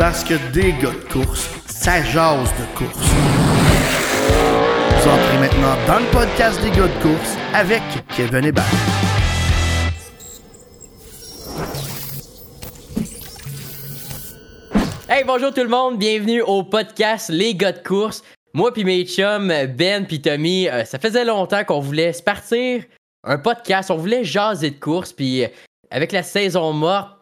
Parce que des gars de course, ça jase de course. Vous entrez maintenant dans le podcast des gars de course avec Kevin Hébert. Hey, bonjour tout le monde, bienvenue au podcast Les gars de course. Moi puis mes chums, Ben puis Tommy, euh, ça faisait longtemps qu'on voulait se partir un podcast, on voulait jaser de course, puis euh, avec la saison morte,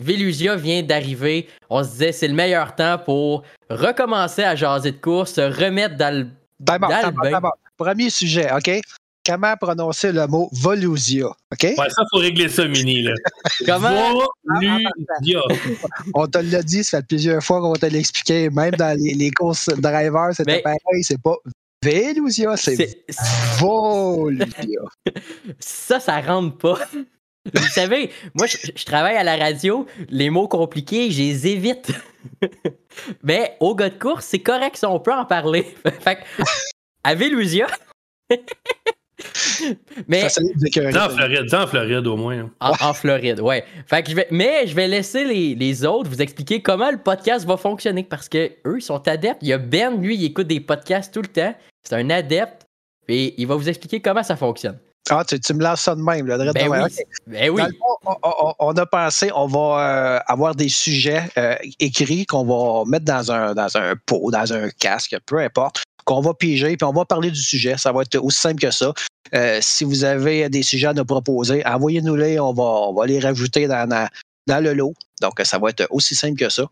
Velusia vient d'arriver. On se disait c'est le meilleur temps pour recommencer à jaser de course, se remettre dans le. D'abord, dans le d'abord. Premier sujet, OK? Comment prononcer le mot Volusia, OK? Ouais, ça, faut régler ça, Mini. Là. Comment? Volusia. On te l'a dit, ça fait plusieurs fois qu'on te l'a expliqué, même dans les, les courses drivers, c'était Mais- pareil, c'est pas Velusia, c'est C'est- Volusia. Ça, ça rentre pas. Vous savez, moi, je, je travaille à la radio, les mots compliqués, je les évite. Mais au gars de course, c'est correct si on peut en parler. fait que, à Velusia. Mais. Dans Floride, dans Floride au moins. hein. en, en Floride, ouais. Fait que je vais, mais je vais laisser les, les autres vous expliquer comment le podcast va fonctionner parce que eux, ils sont adeptes. Il y a Ben, lui, il écoute des podcasts tout le temps. C'est un adepte. Et il va vous expliquer comment ça fonctionne. Ah, tu, tu me lances ça de même, là, Ben de même. oui. OK. Ben oui. Dans le fond, on, on- on a pensé, on va euh, avoir des sujets euh, écrits qu'on va mettre dans un, dans un pot, dans un casque, peu importe, qu'on va piger, puis on va parler du sujet. Ça va être aussi simple que ça. Euh, si vous avez des sujets à nous proposer, envoyez-nous-les, on va, on va les rajouter dans, dans, dans le lot. Donc, ça va être aussi simple que ça.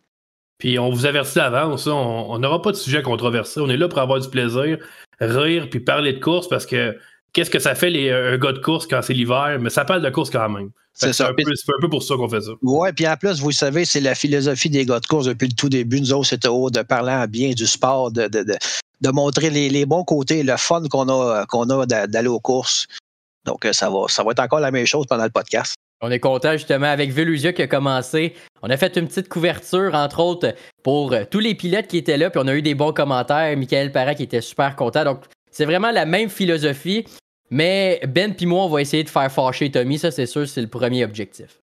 Puis on vous avertit d'avance, on n'aura pas de sujet controversé. On est là pour avoir du plaisir, rire, puis parler de course parce que qu'est-ce que ça fait les, un gars de course quand c'est l'hiver? Mais ça parle de course quand même. C'est un, peu- c'est un peu pour ça qu'on fait ça. Oui, puis en plus, vous le savez, c'est la philosophie des gars de course depuis le tout début. Nous autres, c'était haut de parler en bien du sport, de, de, de, de montrer les, les bons côtés, le fun qu'on a, qu'on a d'a- d'aller aux courses. Donc, euh, ça va, ça va être encore la même chose pendant le podcast. On est content justement avec Velusia qui a commencé. On a fait une petite couverture, entre autres, pour euh, tous les pilotes qui étaient là, puis on a eu des bons commentaires. Michael Parra qui était super content. Donc, c'est vraiment la même philosophie. Mais Ben puis moi, on va essayer de faire fâcher Tommy. Ça, c'est sûr, c'est le premier objectif.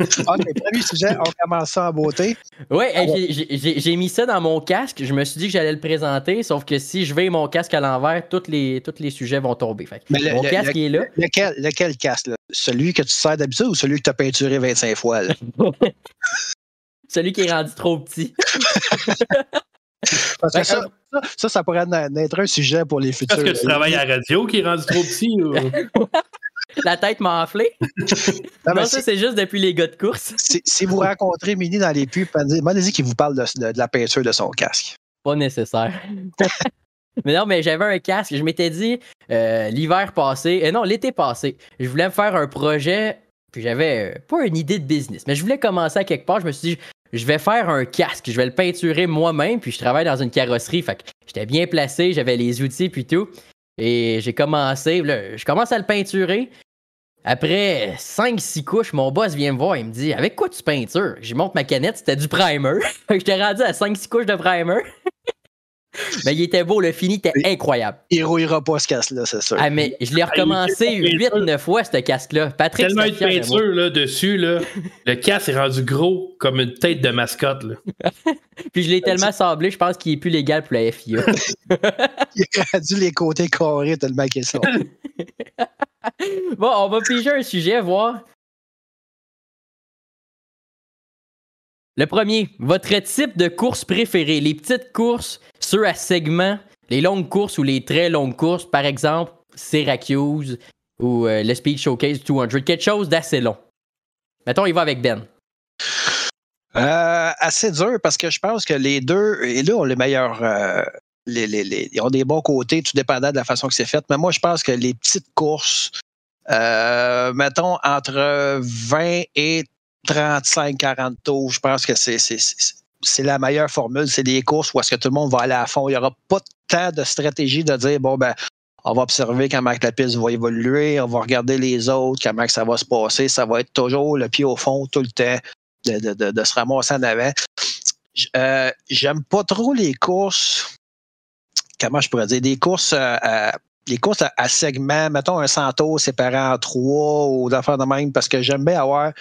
OK, premier sujet, on commence ça en beauté. Ouais, Ah hey, j'ai- mis ça dans mon casque. Je me suis dit que j'allais le présenter, sauf que si je vais mon casque à l'envers, tous les, tous les sujets vont tomber. Fait que Mais le- mon le- casque le- est là. Lequel, lequel casque? là? Celui que tu sers d'habitude ou celui que tu as peinturé 25 fois? là? Celui qui est rendu trop petit. Parce que ça, ça, pourrait être un sujet pour les futurs. Est-ce que tu travailles à la radio qui est rendu trop petit? ou- La tête m'a enflé. Non, ça, c'est juste depuis les gars de course. si- si vous rencontrez Mini dans les pubs, demandez-y qu'il vous parle de, de- de la peinture de son casque. Pas nécessaire. mais non, mais j'avais un casque. Je m'étais dit, euh, l'hiver passé, et non, l'été passé, je voulais me faire un projet, puis j'avais euh, pas une idée de business, mais je voulais commencer à quelque part. Je me suis dit, je vais faire un casque, je vais le peinturer moi-même, puis je travaille dans une carrosserie. Fait que j'étais bien placé, j'avais les outils, puis tout. Et j'ai commencé, là, je commence à le peinturer. Après 5-6 couches, mon boss vient me voir, il me dit Avec quoi tu peintures J'y montre ma canette, c'était du primer. J'étais rendu à 5-6 couches de primer. Mais il était beau, le fini était incroyable. Il rouillera pas ce casque-là, c'est sûr. Ah, mais je l'ai recommencé il était 8-9 fois, ce casque-là. Patrick, Tellement de peinture là, dessus, là, le casque est rendu gros comme une tête de mascotte. Là. Puis je l'ai tellement sablé, je pense qu'il est plus légal pour la FIA. Il a rendu les côtés carrés tellement qu'ils sont. bon, on va piger un sujet, voir. Le premier, votre type de course préférée. Les petites courses, ceux à segment, les longues courses ou les très longues courses, par exemple, Syracuse ou euh, le Speed Showcase 200. Quelque chose d'assez long. Mettons, il va avec Ben. Euh, assez dur parce que je pense que les deux, et là, ont les meilleurs. euh, ils ont des bons côtés, tout dépendant de la façon que c'est fait. Mais moi, je pense que les petites courses, euh, mettons, entre 20 et 35-40 tours, je pense que c'est. la meilleure formule, c'est des courses où est-ce que tout le monde va aller à fond. Il n'y aura pas tant de stratégie de dire, bon, ben, on va observer comment la piste va évoluer, on va regarder les autres, comment ça va se passer. Ça va être toujours le pied au fond tout le temps de, de- de- se ramasser en avant. Euh, J'aime pas trop les courses. Comment je pourrais dire? Des courses euh, à, les courses à, segments, mettons un centaure séparé en trois ou d'affaires de même, parce que j'aime bien avoir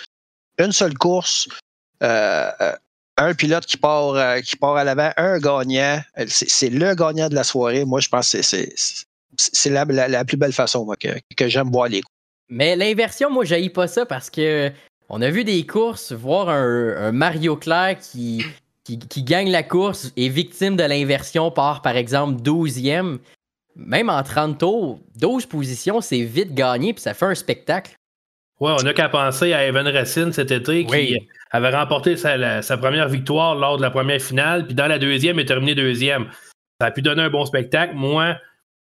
une seule course. euh, euh, un pilote qui part, euh, qui part à l'avant, un gagnant. C'est le gagnant de la soirée. Moi, je pense que c'est la, la, plus belle façon que, que j'aime voir les courses. Mais l'inversion, moi, je pas ça parce que on a vu des courses, voir un, Mario Claire qui, qui, qui, gagne la course et victime de l'inversion par, par exemple, 12e. Même en 30 tours, 12 positions, c'est vite gagné puis ça fait un spectacle. Ouais, on n'a qu'à penser à Evan Racine cet été qui avait remporté sa, sa, première victoire lors de la première finale, puis dans la deuxième, il est terminé deuxième. Ça a pu donner un bon spectacle. Moi,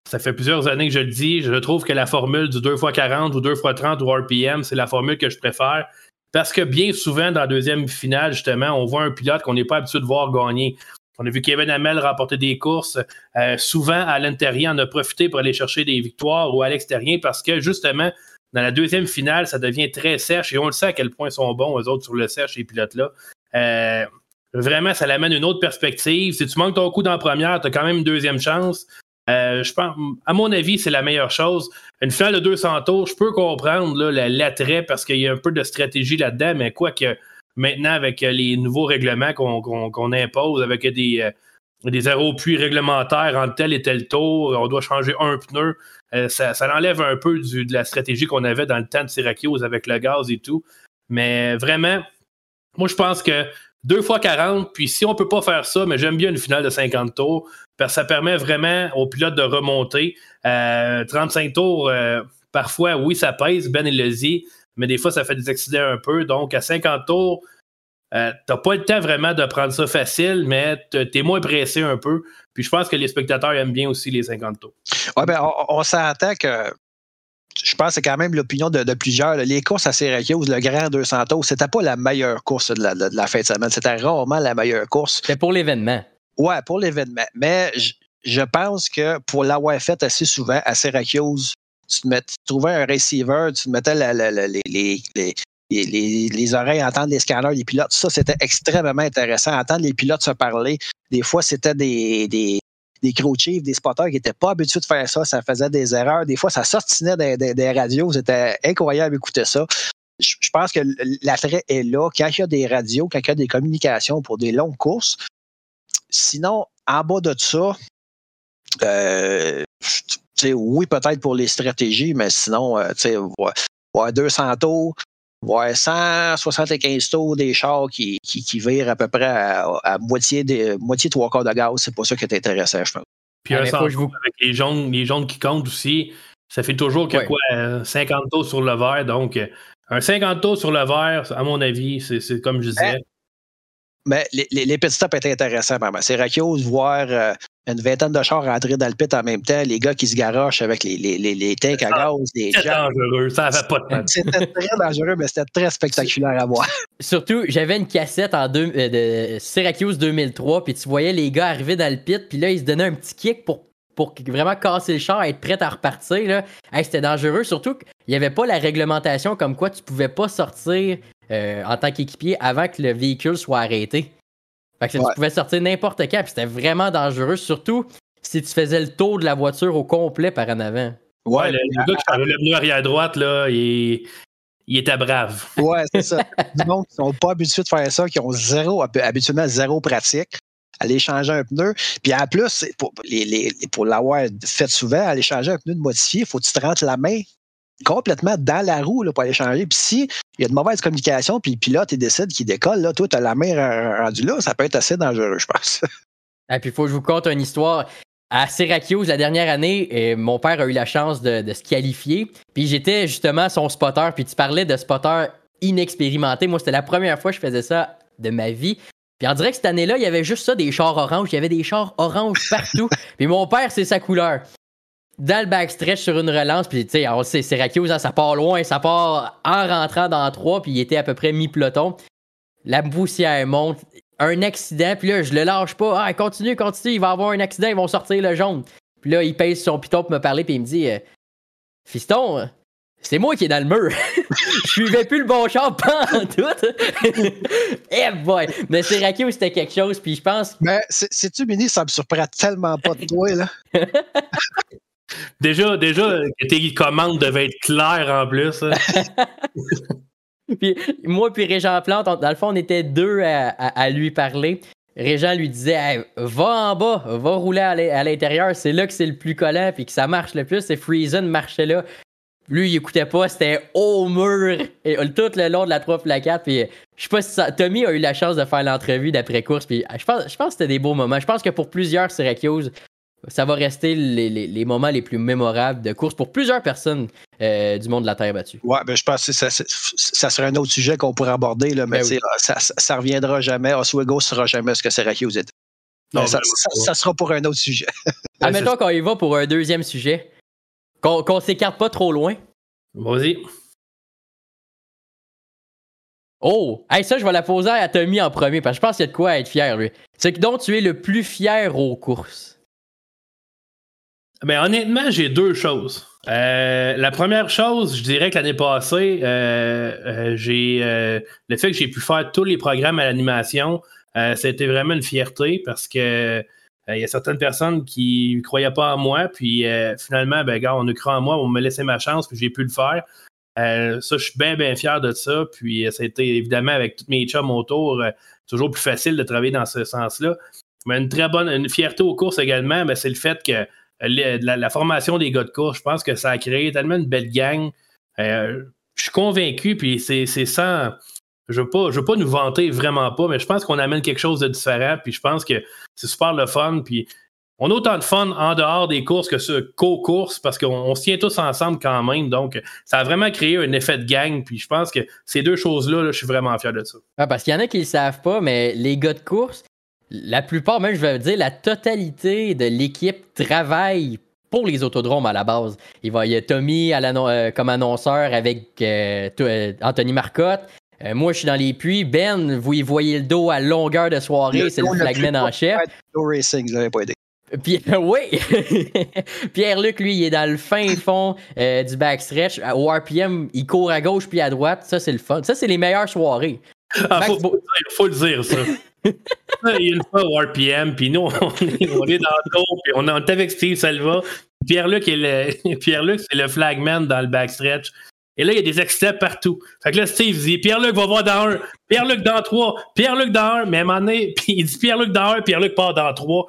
ça fait plusieurs années que je le dis, je trouve que la formule du 2x40 ou 2x30 ou RPM, c'est la formule que je préfère. Parce que bien souvent, dans la deuxième finale, justement, on voit un pilote qu'on n'est pas habitué de voir gagner. On a vu Kevin Hamel remporter des courses. Euh, souvent, à l'intérieur, on a profité pour aller chercher des victoires ou à l'extérieur parce que, justement, dans la deuxième finale, ça devient très sèche et on le sait à quel point ils sont bons, eux autres, sur le sèche, ces pilotes-là. Euh, vraiment, ça l'amène une autre perspective. Si tu manques ton coup dans la première, tu as quand même une deuxième chance. Euh, je pense, à mon avis, c'est la meilleure chose. Une finale de 200 tours, je peux comprendre l'attrait parce qu'il y a un peu de stratégie là-dedans, mais quoi que maintenant, avec les nouveaux règlements qu'on impose, avec des, euh, des zéros puits réglementaires en tel et tel tour, on doit changer un pneu. Euh, ça, enlève un peu de la stratégie qu'on avait dans le temps de Syracuse avec le gaz et tout. Mais vraiment, moi, je pense que 2 fois 40, puis si on ne peut pas faire ça, mais j'aime bien une finale de 50 tours, parce que ça permet vraiment aux pilotes de remonter. 35 euh, tours, euh, parfois, oui, ça pèse, Ben et le mais des fois, ça fait des accidents un peu. Donc, à 50 tours, euh, t'as pas le temps vraiment de prendre ça facile, mais t'es moins pressé un peu. Puis je pense que les spectateurs aiment bien aussi les 50 tours. Ouais, ben, on, s'entend que je pense que c'est quand même l'opinion de, plusieurs. Les courses à Syracuse, le Grand 200 tours, c'était pas la meilleure course de la, fin de semaine. C'était rarement la meilleure course. C'était pour l'événement. Ouais, pour l'événement. Mais je, pense que pour l'avoir fait assez souvent à Syracuse, tu, trouvais un receiver, tu mettais les, les, les, oreilles, entendre les scanners des pilotes. Ça, c'était extrêmement intéressant. Entendre les pilotes se parler. Des fois, c'était des, des, des des spotters qui n'étaient pas habitués de faire ça. Ça faisait des erreurs. Des fois, ça sortinait des, radios. C'était incroyable d'écouter ça. Je, pense que l'attrait est là. Quand il y a des radios, quand il y a des communications pour des longues courses. Sinon, en bas de ça, euh, oui, peut-être pour les stratégies, mais sinon, euh, tu sais, ouais, 200 tours, Ouais, 175 tours des chars qui, qui, virent à peu près à, moitié, des, moitié trois quarts de gaz. C'est pas ça qui est intéressant, je pense. Puis un ah, vous... avec les jaunes, les jaunes qui comptent aussi, ça fait toujours que quoi, 50 tours sur le verre. Donc, un 50 tours sur le verre, à mon avis, c'est comme je disais. Mais les, les, les petits stops étaient intéressants. C'est Syracuse, voir euh, une vingtaine de chars rentrer dans le pit en même temps, les gars qui se garochent avec les, les, les, tanks à gaz, les C'était dangereux, ça n'avait pas de C'était très dangereux, mais c'était très spectaculaire à voir. Surtout, j'avais une cassette en deux, euh, de Syracuse 2003, puis tu voyais les gars arriver dans le pit, puis là, ils se donnaient un petit kick pour, pour vraiment casser le char, être prêt à repartir. Là. c'était dangereux, surtout qu'il n'y avait pas la réglementation comme quoi tu pouvais pas sortir euh, en tant qu'équipier avant que le véhicule soit arrêté. Fait que tu pouvais sortir n'importe quand, puis c'était vraiment dangereux, surtout si tu faisais le tour de la voiture au complet par en avant. Ouais, le, gars qui avait le pneu arrière droite, là, il, il était brave. Ouais, c'est ça. du monde qui sont pas habitués de faire ça, qui ont zéro, habituellement zéro pratique aller changer un pneu. Puis en plus, pour, pour l'avoir fait souvent, aller changer un pneu de modifié, il faut que tu te rentres la main complètement dans la roue là, pour aller changer. Puis si il y a de mauvaises communications, puis le pilote il décide qu'il décolle, là, toi, tu as la main rendue là, ça peut être assez dangereux, je pense. Et puis il faut que je vous conte une histoire. À Syracuse, la dernière année, euh, mon père a eu la chance de, se qualifier. Puis j'étais justement son spotter. Puis tu parlais de spotter inexpérimenté. Moi, c'était la première fois que je faisais ça de ma vie. Puis on dirait que cette année-là, il y avait juste ça, des chars oranges. Il y avait des chars oranges partout. puis mon père, c'est sa couleur dans le backstretch sur une relance, puis tu sais, on sait, Syracuse, hein, ça part loin, ça part en rentrant dans trois, puis il était à peu près mi-peloton. La poussière monte, un accident, puis là, je le lâche pas. Ah, continue, continue, il va avoir un accident, ils vont sortir le jaune. Puis là, il pèse son piton pour me parler, puis il me dit euh, Fiston, c'est moi qui est dans le mur. je suivais plus le bon char, pas en tout. eh boy! Mais Syracuse, c'était quelque chose, puis je pense. Mais c'est-tu, Mini, ça me surprend tellement pas de toi, là? Déjà, déjà tes commandes devaient être claires en plus. Hein. moi puis Régent Plante, dans le fond, on était deux à, lui parler. Régent lui disait Va en bas, va rouler à l'intérieur, c'est là que c'est le plus collant puis que ça marche le plus. Et Freezen marchait là. Lui, il écoutait pas, c'était au mur et, tout le long de la 3 la 4. Puis je sais pas si Tommy a eu la chance de faire l'entrevue d'après-course. Puis je pense, je pense que c'était des beaux moments. Je pense que pour plusieurs Syracuse, ça va rester les, moments les plus mémorables de course pour plusieurs personnes euh, du monde de la Terre battue. Oui, ben je pense que ça, ça, serait un autre sujet qu'on pourrait aborder, là, mais ben ça, ça, reviendra jamais. Oswego ne sera jamais ce que Syracuse était. Non, ça, ça, sera pour un autre sujet. Admettons qu'on y va pour un deuxième sujet. Qu'on ne s'écarte pas trop loin. Vas-y. Oh! Hey, ça, je vais la poser à Tommy en premier, parce que je pense qu'il y a de quoi être fier, lui. C'est que dont tu es le plus fier aux courses. Mais ben, honnêtement, j'ai deux choses. Euh, la première chose, je dirais que l'année passée, euh, euh, j'ai le fait que j'ai pu faire tous les programmes à l'animation, c'était vraiment une fierté parce que il y a certaines personnes qui ne croyaient pas en moi, puis finalement, ben gars, on a cru en moi, on m'a laissé ma chance, puis j'ai pu le faire. ça, je suis bien, bien fier de ça. Puis ça a été évidemment avec tous mes chums autour, toujours plus facile de travailler dans ce sens-là. Mais une très bonne, une fierté aux courses également, ben, c'est le fait que la, formation des gars de course, je pense que ça a créé tellement une belle gang. Euh, je suis convaincu, puis c'est sans. Je ne veux, pas, nous vanter vraiment pas, mais je pense qu'on amène quelque chose de différent, puis je pense que c'est super le fun, puis on a autant de fun en dehors des courses que ce co-course parce qu'on se tient tous ensemble quand même. Donc, ça a vraiment créé un effet de gang. Puis je pense que ces deux choses-là, je suis vraiment fier de ça. Ah, parce qu'il y en a qui ne le savent pas, mais les gars de course, la plupart, même je vais dire, la totalité de l'équipe travaille pour les autodromes à la base. Il, va, y a Tommy euh, comme annonceur avec euh, euh, Anthony Marcotte. moi, je suis dans les puits. Ben, vous y voyez le dos à longueur de soirée, c'est le flagman en chef. Puis, oui, Pierre-Luc, lui, il est dans le fin fond du backstretch. Au RPM, il court à gauche puis à droite. Ça, c'est le fun. Ça, c'est les meilleures soirées. Ah, faut, faut, le dire, ça. Il y a une fois au RPM, puis nous, on est, dans le tour, puis on est avec Steve Salva. Pierre-Luc, Pierre-Luc, c'est le flagman dans le backstretch. Et là, il y a des extraits partout. Fait que là, Steve dit Pierre-Luc va voir dans un, Pierre-Luc dans trois, Pierre-Luc dans un, mais à un moment donné, puis il dit Pierre-Luc dans un, Pierre-Luc part dans trois.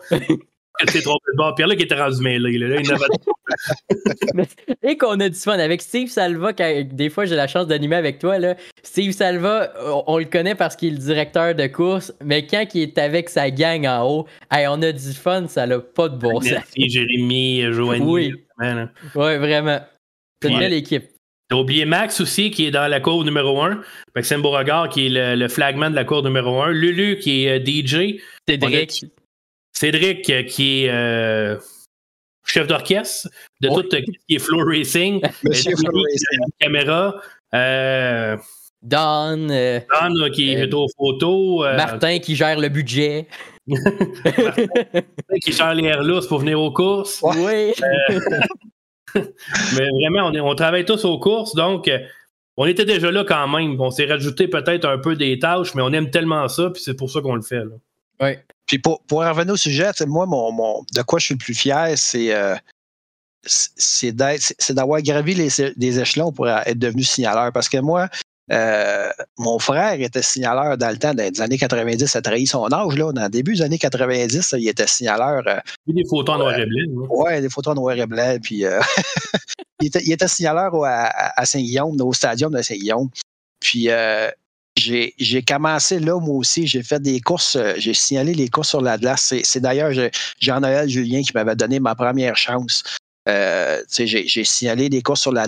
C'est trop bon. Pierre-Luc était rendu mêlé. Là, Et qu'on a du fun avec Steve Salva, des fois j'ai la chance d'animer avec toi. Là. Steve Salva, on, le connaît parce qu'il est le directeur de course, mais quand il est avec sa gang en haut, on a du fun, ça n'a pas de bon sens. Merci Jérémy, Joanie. Oui. Vraiment. C'est une belle équipe. T'as oublié Max aussi, qui est dans la cour numéro 1. Maxime Beauregard, qui est le, flagman de la cour numéro 1. Lulu, qui est euh, DJ. Cédric. Cédric, euh, qui est euh, chef d'orchestre de tout ce qui est floor racing. Monsieur floor racing. Caméra. Euh, Don. Don qui est aux photos. Martin qui gère le budget. Martin qui gère les airlus pour venir aux courses. Oui. mais vraiment, on, on, travaille tous aux courses, donc on était déjà là quand même. On s'est rajouté peut-être un peu des tâches, mais on aime tellement ça, puis c'est pour ça qu'on le fait. Là. Oui. Puis pour, pour revenir au sujet, moi, mon, de quoi je suis le plus fier, c'est euh, c'est d'avoir gravi les, des échelons pour être devenu signaleur. Parce que moi, euh, mon frère était signaleur dans le temps des années 90, ça trahit son âge. Là. Dans le début des années 90, il était signaleur. Euh, des photos en noir et blanc. Oui, des photos en noir et blanc. Puis, il, était, il, était, signaleur à, à Saint-Guillaume, au stadium de Saint-Guillaume. Puis j'ai commencé là, moi aussi. J'ai fait des courses, euh, j'ai signalé les courses sur la. C'est d'ailleurs Jean-Noël Julien qui m'avait donné ma première chance. Euh, j'ai signalé des courses sur la.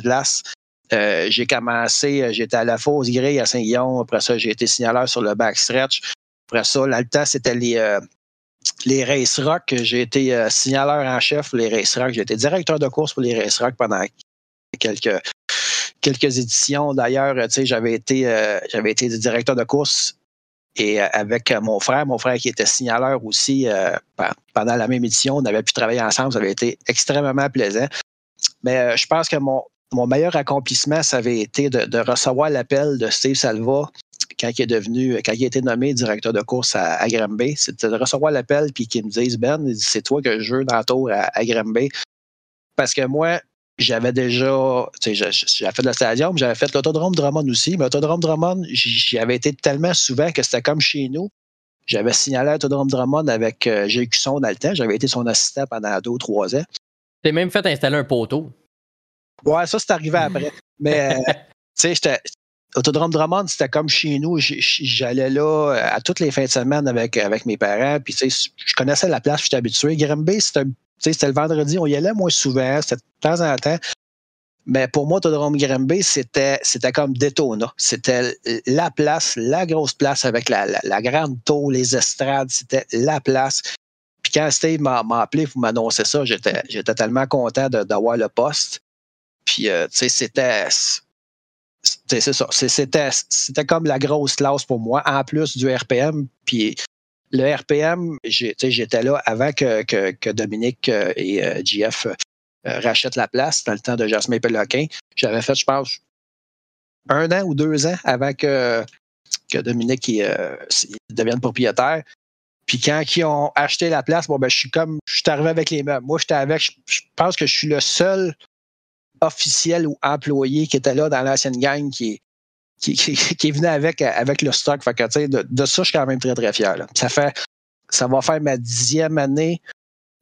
Euh, j'ai commencé, j'étais à la Fosse Grey à Saint-Guillaume. Après ça, j'ai été signaleur sur le backstretch. Après ça, l'Alta, c'était les, les Race Rock. J'ai été signaleur en chef pour les Race Rock. J'ai été directeur de course pour les Race Rock pendant quelques, quelques éditions. D'ailleurs, tu sais, j'avais été, euh, j'avais été directeur de course et euh, avec mon frère, mon frère qui était signaleur aussi euh, pendant la même édition, on avait pu travailler ensemble. Ça avait été extrêmement plaisant. Mais je pense que mon, meilleur accomplissement, ça avait été de, recevoir l'appel de Steve Salva quand il est devenu, quand il a été nommé directeur de course à, à Granby. C'était de recevoir l'appel puis qu'il me dise Ben, c'est toi que je veux dans le tour à, à Granby. Parce que moi, j'avais déjà, j'avais fait le stadium, j'avais fait l'autodrome Drummond aussi, mais l'autodrome Drummond, j'y avais été tellement souvent que c'était comme chez nous. J'avais signalé l'autodrome Drummond avec euh, Gilles Cusson dans le temps. J'avais été son assistant pendant deux ou trois ans. T'es même fait installer un poteau. Ouais, ça, c'est arrivé après. Mais, euh, tu sais, Autodrome Drummond, c'était comme chez nous. J'allais là euh, à toutes les fins de semaine avec, avec mes parents. Puis, tu sais, je connaissais la place, j'étais habitué. Grimby, c'était le vendredi, on y allait moins souvent, c'était de temps en temps. Mais pour moi, Autodrome Grimby, c'était, c'était comme Daytona. C'était la place, la grosse place avec la, grande tour, les estrades. C'était la place. Puis quand Steve m'a, appelé pour m'annoncer ça, j'étais, tellement content d'avoir le poste. Puis, euh, tu sais, c'était c'est ça. C'était, c'était comme la grosse classe pour moi, en plus du RPM. Puis le RPM, j'étais là avant que, que, Dominique euh, et euh, euh, rachètent la place dans le temps de Jasmin Peloquin. J'avais fait, je pense, un an ou deux ans avant que, que Dominique devienne propriétaire. Puis quand ils ont acheté la place, bon, ben, je suis comme, je suis arrivé avec les meubles. Moi, j'étais avec, je pense que je suis le seul officiel ou employé qui était là dans l'ancienne gang qui, qui, qui, est venu avec, avec le stock. Fait que, de, de, ça, je suis quand même très, très fier. Ça fait ça va faire ma dixième année.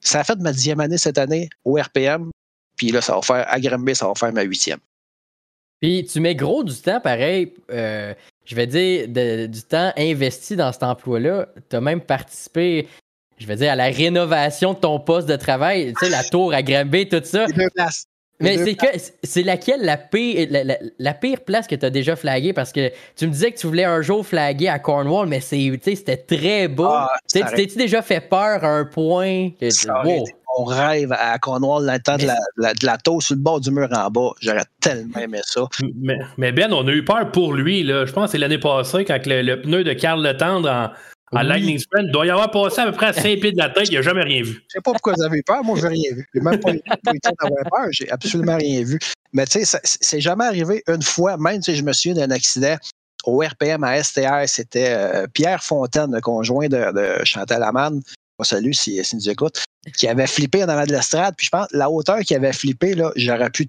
Ça a fait ma dixième année cette année au RPM. Puis là, ça va faire à Granby, ça va faire ma huitième. Puis tu mets gros du temps, pareil, euh, je vais dire, du temps investi dans cet emploi-là. Tu as même participé, je vais dire, à la rénovation de ton poste de travail. Tu sais, la tour à Granby, tout ça. deux places. Mais c'est que c'est laquelle la pire, la, pire place que tu as déjà flagué? Parce que tu me disais que tu voulais un jour flaguer à Cornwall, mais c'était très beau. Ah, tu t'es-tu déjà fait peur à un point que mon rêve à Cornwall dans le temps de la, de la sur le bord du mur en bas. J'aurais tellement aimé ça. Mais, Ben, on a eu peur pour lui. Là. Je pense que c'est l'année passée quand le, pneu de Carl Le Tendre en, à Lightning Sprint, il doit y avoir passé à peu près à 5 pieds de la tête, il n'a jamais rien vu. Je ne sais pas pourquoi vous avez peur, moi je n'ai rien vu. Je n'ai même pas eu d'avoir peur, j'ai absolument rien vu. Mais tu sais, c'est jamais arrivé une fois, même si je me souviens d'un accident au RPM à STR, c'était euh, Pierre Fontaine, le conjoint de, Chantal Amann, on salue si, si nous écoute, qui avait flippé en avant de l'estrade. Puis je pense, la hauteur qu'il avait flippé, là, j'aurais pu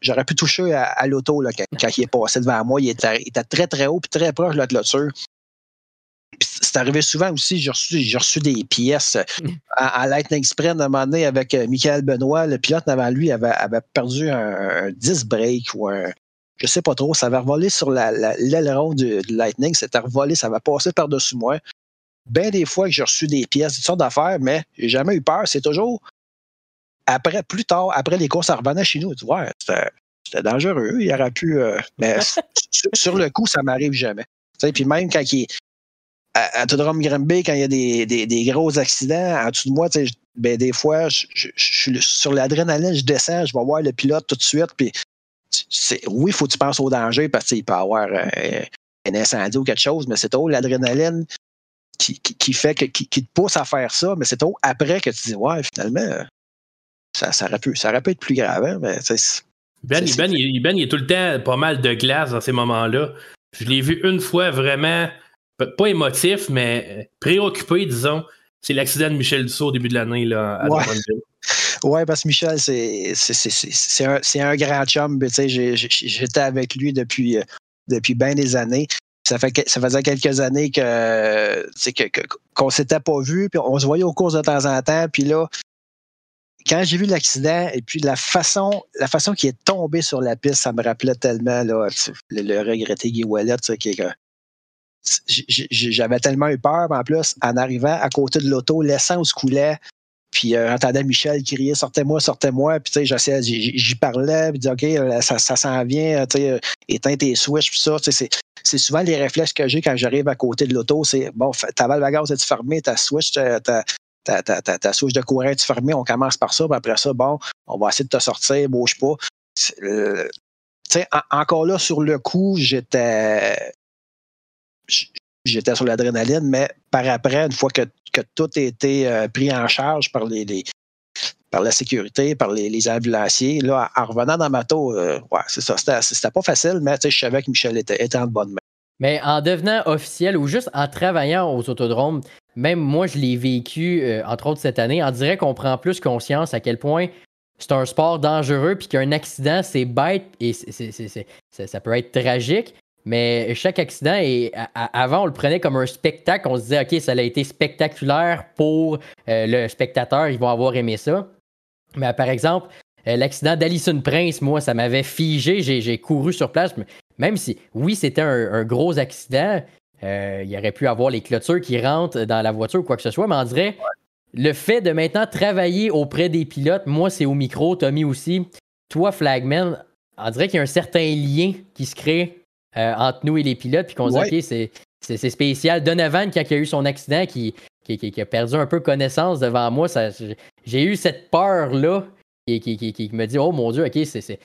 j'aurais pu toucher à, l'auto quand, il est passé devant moi. Il était, était très, très haut puis très proche de la clôture c'est arrivé souvent aussi, j'ai reçu, reçu des pièces à, Lightning Sprint à un moment donné avec euh, Michael Benoît, le pilote avant lui avait, avait perdu un, disc brake ou un, je sais pas trop, ça avait revolé sur l'aileron du, Lightning, c'était revolé, ça va passer par-dessus moi. Bien des fois que j'ai reçu des pièces, toutes sortes d'affaires, mais j'ai jamais eu peur. C'est toujours après, plus tard, après les courses, ça revenait chez nous. Tu vois, c'était dangereux. Il aurait pu. Euh, mais sur, le coup, ça m'arrive jamais. Puis même quand il, à, Autodrome Granby, quand il y a des, des, gros accidents, en dessous de moi, ben, des fois, je, suis sur l'adrénaline, je descends, je vais voir le pilote tout de suite. Puis, oui, il faut que tu penses au danger parce qu'il peut y avoir euh, un incendie ou quelque chose, mais c'est trop l'adrénaline qui, qui, fait que, qui, te pousse à faire ça, mais c'est trop après que tu dis, ouais, finalement, ça, ça, aurait, pu, ça aurait pu être plus grave. Hein, mais, ben, ben, il, ben, il est tout le temps pas mal de glace dans ces moments-là. Je l'ai vu une fois vraiment pas émotif, mais préoccupé, disons. C'est l'accident de Michel Dussault au début de l'année là, à ouais. ouais, parce que Michel, c'est, un, un, grand chum. J'étais avec lui depuis, euh, depuis bien des années. Ça, fait, ça faisait quelques années que, qu'on ne s'était pas vu, puis on se voyait aux courses de temps en temps. Puis là, quand j'ai vu l'accident et puis la façon, la façon qu'il est tombé sur la piste, ça me rappelait tellement là, le, regretté Guy Wallet, qui est j'avais tellement eu peur, en plus, en arrivant à côté de l'auto, l'essence coulait. Puis euh, j'entendais Michel crier Sortez-moi, sortez-moi. Puis tu sais, j'y parlais, puis dis OK, euh, ça, ça s'en vient, tu sais, euh, éteins tes switches, puis ça. C'est souvent les réflexes que j'ai quand j'arrive à côté de l'auto. C'est bon, ta valve à gaz est fermée, ta switch, ta, ta, ta, ta, switch de courant est fermée, on commence par ça, puis après ça, bon, on va essayer de te sortir, bouge pas. tu sais, encore là, sur le coup, j'étais j'étais sur l'adrénaline, mais par après, une fois que, tout a été euh, pris en charge par les, par la sécurité, par les, ambulanciers, là, en revenant dans ma tour, euh, ouais, c'est ça. C'était pas facile, mais je savais que Michel était, était en bonne main. Mais en devenant officiel ou juste en travaillant aux autodromes, même moi, je l'ai vécu, euh, entre autres cette année, on dirait qu'on prend plus conscience à quel point c'est un sport dangereux, puis qu'un accident, c'est bête et ça peut être tragique. Mais chaque accident, avant, on le prenait comme un spectacle. On se disait, OK, ça a été spectaculaire pour euh, le spectateur, ils vont avoir aimé ça. Mais par exemple, euh, l'accident d'Alison Prince, moi, ça m'avait figé. J'ai couru sur place. Même si, oui, c'était un, gros accident, euh, il aurait pu avoir les clôtures qui rentrent dans la voiture ou quoi que ce soit, mais on dirait le fait de maintenant travailler auprès des pilotes, moi, c'est au micro, Tommy aussi. Toi, Flagman, on dirait qu'il y a un certain lien qui se crée euh, entre nous et les pilotes, puis qu'on se dit, OK, c'est spécial. Donovan, quand il a eu son accident, qui, qui, a perdu un peu connaissance devant moi, j'ai eu cette peur-là qui, qui, me dit, oh mon Dieu, OK, c'est.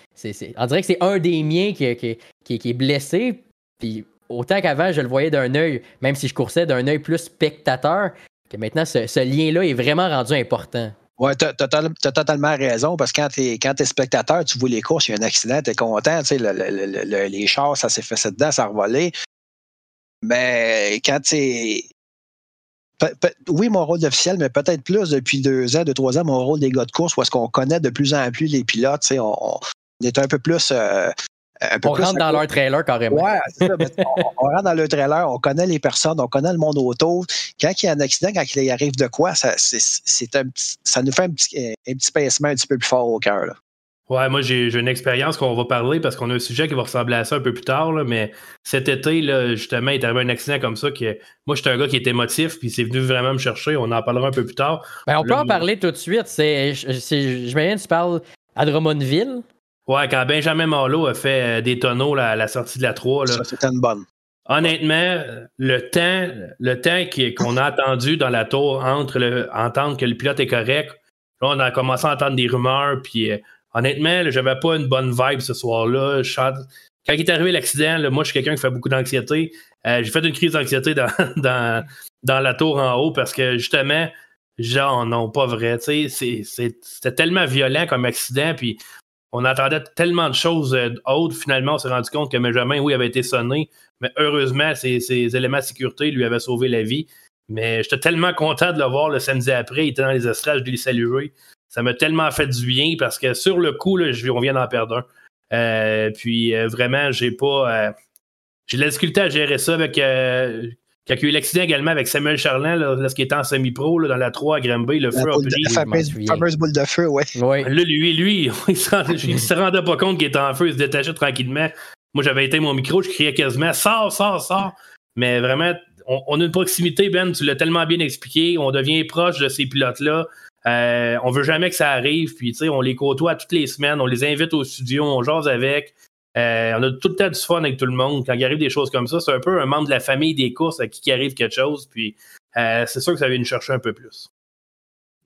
On dirait que c'est un des miens qui, est blessé. Puis autant qu'avant, je le voyais d'un œil, même si je coursais d'un œil plus spectateur, que maintenant, ce, lien-là est vraiment rendu important. Oui, tu as, totalement raison, parce que quand tu es, spectateur, tu vois les courses, il y a un accident, tu es content, tu sais, les chars, ça s'est fait dedans, ça a revolé. Mais quand tu oui, mon rôle d'officiel, mais peut-être plus depuis deux ans, deux, trois ans, mon rôle des gars de course, où est-ce qu'on connaît de plus en plus les pilotes, on, on, est un peu plus euh, on rentre dans leur trailer carrément. Ouais, c'est ça. on, rentre dans le trailer, on connaît les personnes, on connaît le monde autour. Quand il y a un accident, quand il arrive de quoi, ça, c'est un ça nous fait un petit, un petit pincement un petit peu plus fort au cœur. Ouais, moi j'ai une expérience qu'on va parler parce qu'on a un sujet qui va ressembler à ça un peu plus tard, mais cet été, là, justement, il est arrivé un accident comme ça que moi j'étais un gars qui était émotif, puis c'est venu vraiment me chercher, on en parlera un peu plus tard. Ben, on peut en parler tout de suite. C'est, je, me tu parles à Drummondville. Ouais, quand Benjamin Marlowe a fait euh, des tonneaux à la sortie de la 3. Là, ça, c'était une bonne. Honnêtement, le temps, le temps qu'on a attendu dans la tour entre le, entendre que le pilote est correct, là, on a commencé à entendre des rumeurs, puis euh, honnêtement, j'avais pas une bonne vibe ce soir-là. Quand il est arrivé l'accident, moi, je suis quelqu'un qui fait beaucoup d'anxiété. Euh, j'ai fait une crise d'anxiété dans, dans, dans, la tour en haut parce que justement, genre, non, pas vrai. C'était tellement violent comme accident, puis on attendait tellement de choses euh, autres. Finalement, on s'est rendu compte que Benjamin, oui, avait été sonné, mais heureusement, ces, éléments de sécurité lui avaient sauvé la vie. Mais j'étais tellement content de le voir le samedi après. Il était dans les estrades, je l'ai salué. Ça m'a tellement fait du bien parce que sur le coup, là, on vient d'en perdre un. Euh, puis euh, vraiment, j'ai pas. j'ai la difficulté à gérer ça avec quand il y a eu l'accident également avec Samuel Charlin, lorsqu'il était en semi-pro dans la 3 à Granby, le feu a pris. La fameuse, boule de feu, ouais. Là, lui, lui, il ne se, rendait pas compte qu'il était en feu, il se détachait tranquillement. Moi, j'avais été mon micro, je criais quasiment Sors, sors, sors. Mais vraiment, on, a une proximité, Ben, tu l'as tellement bien expliqué. On devient proche de ces pilotes-là. Euh, on veut jamais que ça arrive. Puis, tu sais, on les côtoie toutes les semaines, on les invite au studio, on jase avec. Euh, on a tout le temps du fun avec tout le monde. Quand il arrive des choses comme ça, c'est un peu un membre de la famille des courses à qui arrive quelque chose. Puis euh, c'est sûr que ça vient nous chercher un peu plus.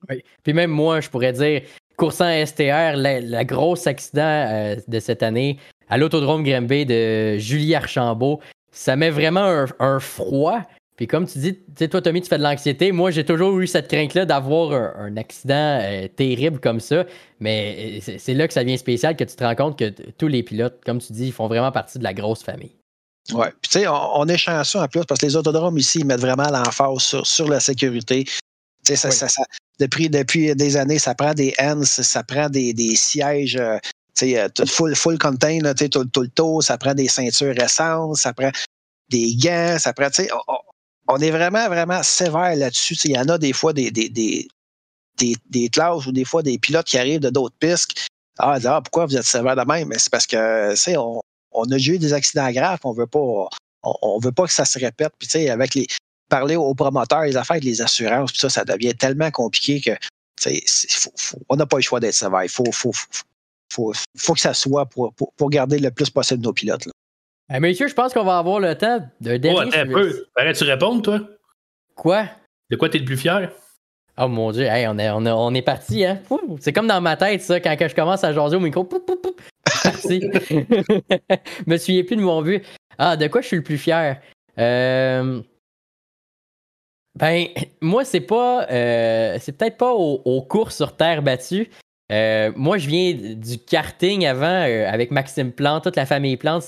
Oui. Puis même moi, je pourrais dire, coursant STR, la, grosse accident euh, de cette année à l'autodrome Grimby de Julie Archambault, ça met vraiment un froid puis comme tu dis, tu sais, toi, Tommy, tu fais de l'anxiété. Moi, j'ai toujours eu cette crainte-là d'avoir un, accident euh, terrible comme ça. Mais euh, c'est là que ça devient spécial, que tu te rends compte que tous les pilotes, comme tu dis, ils font vraiment partie de la grosse famille. Oui. Puis, tu sais, on, est chanceux en plus parce que les autodromes ici, ils mettent vraiment l'emphase sur, sur la sécurité. Tu sais, ça, ça, depuis, depuis des années, ça prend des hands, ça prend des, des sièges. Euh, tu sais, full, full contain, tu sais, tout, tout, le tour, ça prend des ceintures essence, ça prend des gants, ça prend, tu sais, on est vraiment, vraiment sévère là-dessus. Il y en a des fois des, des, des, des, classes ou des fois des pilotes qui arrivent de d'autres pistes. Ah, ah, pourquoi vous êtes sévère de même? Mais c'est parce que, on, on a eu des accidents graves, on veut pas, on, veut pas que ça se répète. Puis, tu sais, avec les, parler aux promoteurs, les affaires les assurances, ça, ça devient tellement compliqué que, on n'a pas le choix d'être sévère. Il faut, faut, faut, faut, que ça soit pour, pour, garder le plus possible nos pilotes. Hey, messieurs, je pense qu'on va avoir le temps d'un dernier. Oh, un peu. Arrête-tu répondre, toi? Quoi? De quoi t'es le plus fier? Oh mon dieu, hey, on, est, on, on est parti, hein? C'est comme dans ma tête, ça, quand je commence à jaser au micro. Parti. je me souviens plus de mon but. Ah, de quoi je suis le plus fier? Euh... Ben, moi, c'est pas. Euh, c'est peut-être pas aux, courses sur terre battue, euh, moi, je viens du karting avant euh, avec Maxime Plante, toute la famille Plante.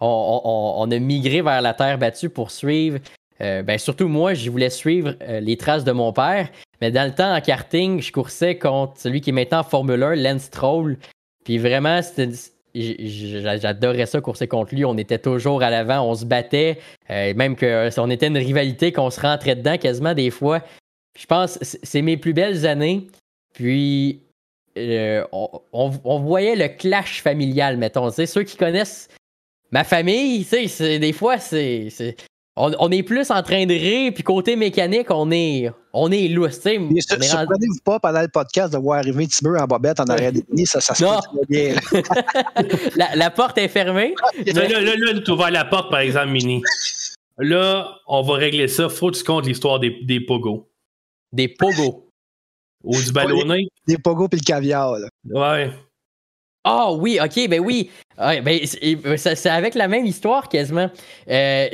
On, a migré vers la terre battue pour suivre. Euh, ben, surtout moi, je voulais suivre les traces de mon père. Mais dans le temps, en karting, je coursais contre celui qui est maintenant en Formule 1, Lance Stroll. Puis vraiment, j'adorais ça, courser contre lui. On était toujours à l'avant, on se battait. Même que on était une rivalité qu'on se rentrait dedans quasiment des fois. Je pense c'est mes plus belles années. Puis euh, on, voyait le clash familial, mettons. Ceux qui connaissent ma famille, des fois, c'est on, est plus en train de rire, puis côté mécanique, on est, on est lousse. Ne surprenez-vous pas pendant le podcast de voir arriver Tiber en bobette en arrière des ça, ça se fait bien. la, la, porte est fermée. là, là, là, tu ouvres la porte, par exemple, Mini. Là, on va régler ça. Faut que tu comptes l'histoire des, des pogos. Des pogos. Ou du ballonné. Des, pogos puis le caviar. Là. Ouais. Ah oui, ok, ben oui. ben, c'est avec la même histoire quasiment. Euh,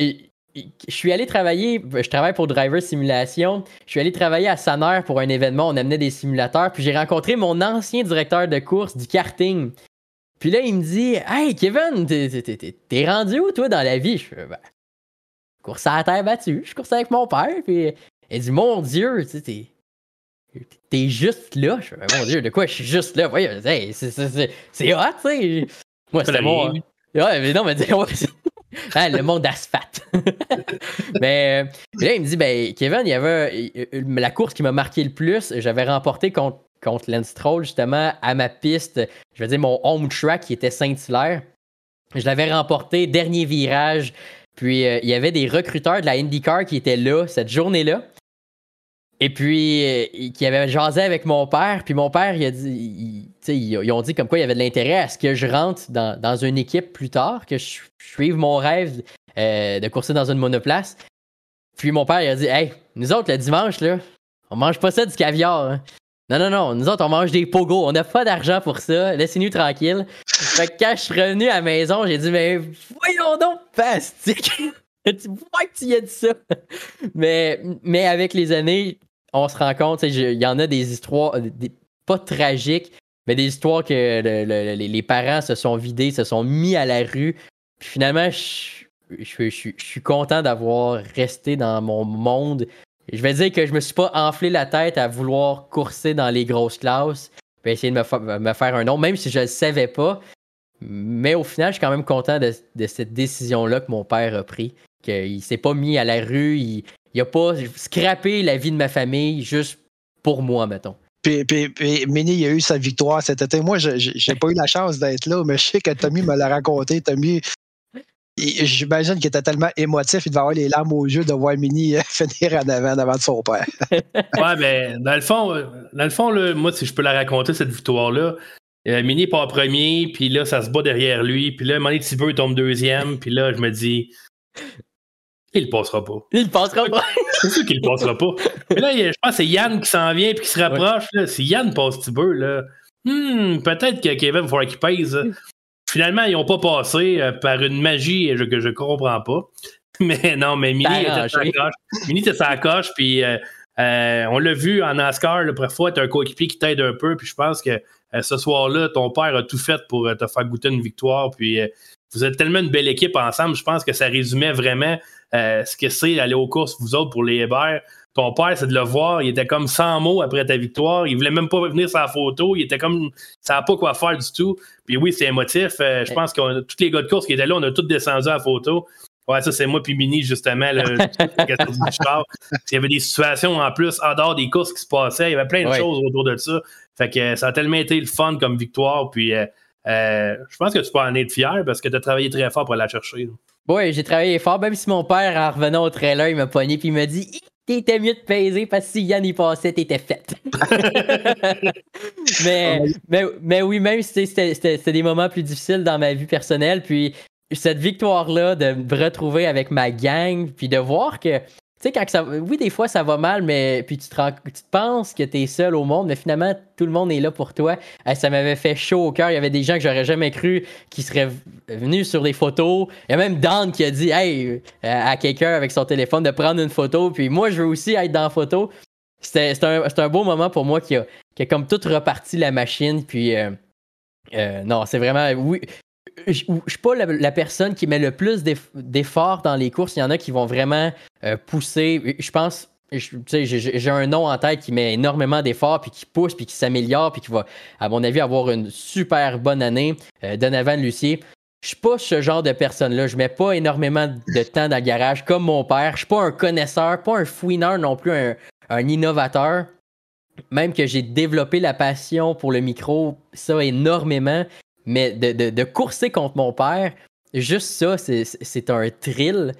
je suis allé travailler, je travaille pour Driver Simulation. Je suis allé travailler à Saner pour un événement, on amenait des simulateurs, puis j'ai rencontré mon ancien directeur de course du karting. Puis là, il me dit Hey Kevin, t'es rendu où toi dans la vie Je fais ben, course à la terre battue, je cours avec mon père. Puis il dit Mon Dieu, t'es. T'es juste là. Je fais, ben, mon Dieu, de quoi je suis juste là? Voyez, c'est hot, tu sais. Moi, c'était moi. Ouais, mais non, mais ah, le monde asphalte. mais, là, il me dit ben, Kevin, il y avait la course qui m'a marqué le plus. J'avais remporté contre, contre Lance Stroll, justement, à ma piste. Je veux dire, mon home track qui était Saint-Hilaire. Je l'avais remporté, dernier virage. Puis, euh, il y avait des recruteurs de la IndyCar qui étaient là cette journée-là. Et puis, euh, qui avait jasé avec mon père. Puis mon père, il a dit, ils ont dit comme quoi il y avait de l'intérêt à ce que je rentre dans, une équipe plus tard, que je, suive mon rêve euh, de courser dans une monoplace. Puis mon père, il a dit, hey, nous autres, le dimanche, là, on mange pas ça du caviar. Hein. Non, non, non, nous autres, on mange des pogos. On n'a pas d'argent pour ça. Laissez-nous tranquille. fait que quand je suis revenu à la maison, j'ai dit, mais voyons donc, pastique. tu vois que tu y as dit ça. mais, mais avec les années, on se rend compte, il y en a des histoires, pas tragiques, mais des histoires que les parents se sont vidés, se sont mis à la rue. Puis finalement, je, suis content d'avoir resté dans mon monde. Je vais dire que je me suis pas enflé la tête à vouloir courser dans les grosses classes, puis essayer de me, faire un nom, même si je ne le savais pas. Mais au final, je suis quand même content de, cette décision-là que mon père a pris. Qu'il s'est pas mis à la rue, il, il a pas scrappé la vie de ma famille juste pour moi, mettons. Puis, puis, puis Mini, il a eu sa victoire cet été. Moi, je n'ai pas eu la chance d'être là, mais je sais que Tommy me l'a raconté. Tommy, j'imagine qu'il était tellement émotif, il devait avoir les larmes aux yeux de voir Mini finir en avant devant son père. ouais, mais dans le fond, dans le fond moi, si je peux la raconter, cette victoire-là, euh, Mini part premier, puis là, ça se bat derrière lui, puis là, Manny Thibault tombe deuxième, puis là, je me dis, il le passera pas. Il le passera pas. C'est sûr qu'il le passera pas. Mais là, je pense que c'est Yann qui s'en vient et qui se rapproche. Si Yann passe Tiber, là, hmm, peut-être que Kevin, il faudra qu'il pèse. Finalement, ils n'ont pas passé euh, par une magie que je ne comprends pas. Mais non, mais Mini était sa coche. Mini était sa coche, puis euh, euh, on l'a vu en NASCAR, le parfois, tu un coéquipier qui t'aide un peu, puis je pense que ce soir-là, ton père a tout fait pour te faire goûter une victoire, puis vous êtes tellement une belle équipe ensemble, je pense que ça résumait vraiment euh, ce que c'est aller aux courses, vous autres, pour les Hébert. Ton père, c'est de le voir, il était comme sans mots après ta victoire. Il voulait même pas venir sa photo. Il était comme, ça n'a pas quoi faire du tout. Puis oui, c'est émotif. Euh, je pense que tous les gars de course qui étaient là, on a tous descendu à la photo. Ouais, ça, c'est moi puis Mini, justement, Il y avait des situations en plus, en dehors des courses qui se passaient. Il y avait plein de choses autour de ça. Fait que ça a tellement été le fun comme victoire. Puis euh, je pense que tu peux en être fier parce que tu as travaillé très fort pour la chercher. Oui, j'ai travaillé fort, même si mon père, en revenant au trailer, il m'a pogné puis il m'a dit T'étais mieux de peser parce que si Yann y passait, t'étais faite. mais, mais, mais, oui, même si c'était des moments plus difficiles dans ma vie personnelle, puis cette victoire-là, de me retrouver avec ma gang, puis de voir que tu sais, quand ça. Oui, des fois, ça va mal, mais puis tu te, tu penses que tu es seul au monde, mais finalement, tout le monde est là pour toi. ça m'avait fait chaud au cœur. Il y avait des gens que j'aurais jamais cru qui seraient venus sur des photos. Il y a même Dan qui a dit Hey, euh, à quelqu'un avec son téléphone de prendre une photo. Puis moi, je veux aussi être dans la photo. C'était un, un, beau moment pour moi qui a, comme tout reparti la machine. Puis. Euh, euh, non, c'est vraiment. Je ne suis pas la, personne qui met le plus d'efforts dans les courses. Il y en a qui vont vraiment euh, pousser. Je pense j'ai un nom en tête qui met énormément d'efforts, puis qui pousse, puis qui s'améliore, puis qui va, à mon avis, avoir une super bonne année. Euh, Donovan Lucier. Je suis pas ce genre de personne-là. Je mets pas énormément de temps dans le garage comme mon père. Je suis pas un connaisseur, pas un fouineur non plus, un, innovateur. Même que j'ai développé la passion pour le micro, ça énormément. Mais de, de courser contre mon père, juste ça, c'est un thrill.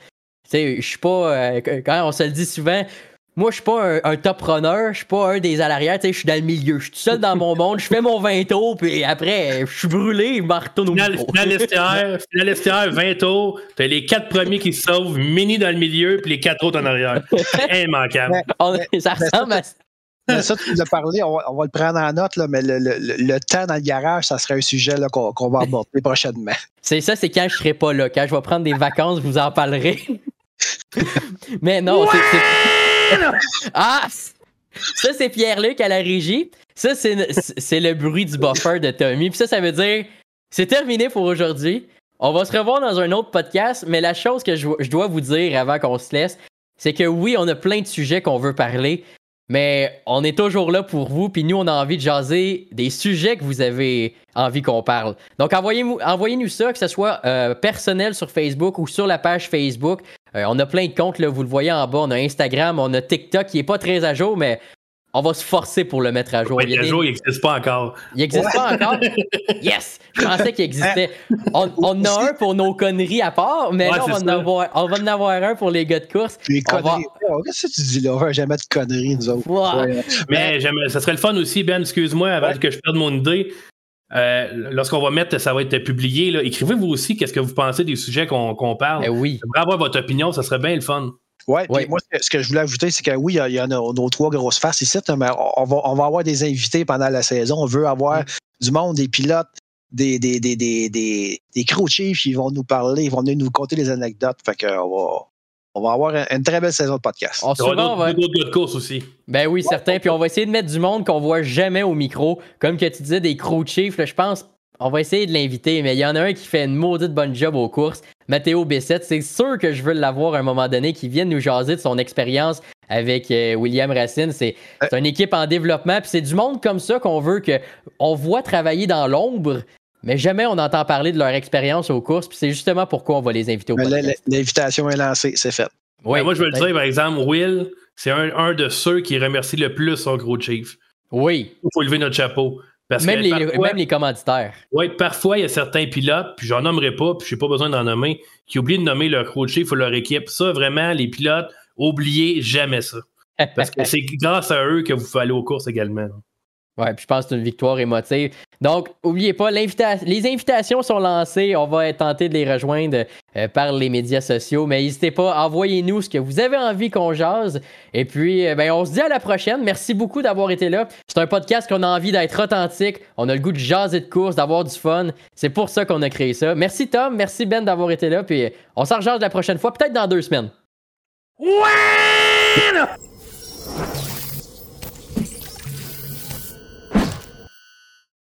Je suis pas. Euh, quand on se le dit souvent, moi, je suis pas un, top runner, je suis pas un des à l'arrière, je suis dans le milieu. Je suis tout seul dans mon monde, je fais mon 20 tours, puis après, je suis brulé, je me retourne au final, Final STR, 20 tours, t'as les quatre premiers qui se sauvent, mini dans le milieu, puis les quatre autres en arrière. Immanquable. ça ressemble à ça, tu nous parlé, on va, le prendre en note, là, mais le, temps dans le garage, ça serait un sujet qu'on va aborder prochainement. C'est ça, c'est quand je serai pas là. Quand je vais prendre des vacances, je vous en parlerai. mais non, c'est. Ah! Ça, c'est Pierre-Luc à la régie. Ça, c'est le bruit du buffer de Tommy. Puis ça, ça veut dire c'est terminé pour aujourd'hui. On va se revoir dans un autre podcast, mais la chose que je, je dois vous dire avant qu'on se laisse, c'est que oui, on a plein de sujets qu'on veut parler, mais on est toujours là pour vous, puis nous, on a envie de jaser des sujets que vous avez envie qu'on parle. Donc, envoyez-nous envoyez ça, que ce soit euh, personnel sur Facebook ou sur la page Facebook. Euh, on a plein de comptes, là, vous le voyez en bas. On a Instagram, on a TikTok qui n'est pas très à jour, mais on va se forcer pour le mettre à jour. il, à jour, il n'existe pas encore. Il n'existe pas encore? Yes! Je pensais qu'il existait. On, on, a un pour nos conneries à part, mais là, on va, en avoir, on va, en avoir, un pour les gars de course. Les conneries. Qu'est-ce que tu dis là? On va jamais de conneries, nous autres. Mais ça serait le fun aussi, Ben, excuse-moi, avant que je perde mon idée. Euh, lorsqu'on va mettre, ça va être publié. Écrivez-vous aussi qu'est-ce que vous pensez des sujets qu'on parle. Ben oui. J'aimerais avoir votre opinion, ça serait bien le fun. Oui, ouais. moi, ce que je voulais ajouter, c'est que oui, il y, a, nos, trois grosses faces ici, mais on va, on va avoir des invités pendant la saison. On veut avoir mm. du monde, des pilotes, des, des, des, des, des, crew chiefs, ils vont nous parler, ils vont venir nous conter les anecdotes. Fait qu'on va, on va avoir une, très belle saison de podcast. On va avoir d'autres gars de course aussi. Ben oui, certain. Puis on va essayer de mettre du monde qu'on voit jamais au micro. Comme que tu disais, des crew chiefs, je pense on va essayer de l'inviter, mais il y en a un qui fait une maudite bonne job aux courses. Mathéo B7, c'est sûr que je veux l'avoir à un moment donné, qui vienne nous jaser de son expérience avec euh, William Racine. C'est une équipe en développement, puis c'est du monde comme ça qu'on veut que on voit travailler dans l'ombre, mais jamais on entend parler de leur expérience aux courses, puis c'est justement pourquoi on va les inviter au podcast. L'invitation est lancée, c'est fait. Ouais, moi, je veux le dire, par exemple, Will, c'est un, de ceux qui remercie le plus son gros chief. Oui. Il faut lever notre chapeau même, les, même, les, commanditaires. Oui, parfois, il y a certains pilotes, puis j'en nommerai pas, puis je n'ai pas besoin d'en nommer, qui oublient de nommer leur crew chief ou leur équipe. Ça, vraiment, les pilotes, oubliez jamais ça. Parce que c'est grâce à eux que vous pouvez aller aux courses également. Ouais, puis je pense que c'est une victoire émotive. Donc, n'oubliez pas, les invitations sont lancées. On va tenter de les rejoindre euh, par les médias sociaux. Mais n'hésitez pas, envoyez-nous ce que vous avez envie qu'on jase. Et puis, euh, ben, on se dit à la prochaine. Merci beaucoup d'avoir été là. C'est un podcast qu'on a envie d'être authentique. On a le goût de jaser de course, d'avoir du fun. C'est pour ça qu'on a créé ça. Merci Tom, merci Ben d'avoir été là. Puis, on s'en la prochaine fois, peut-être dans deux semaines. Ouais!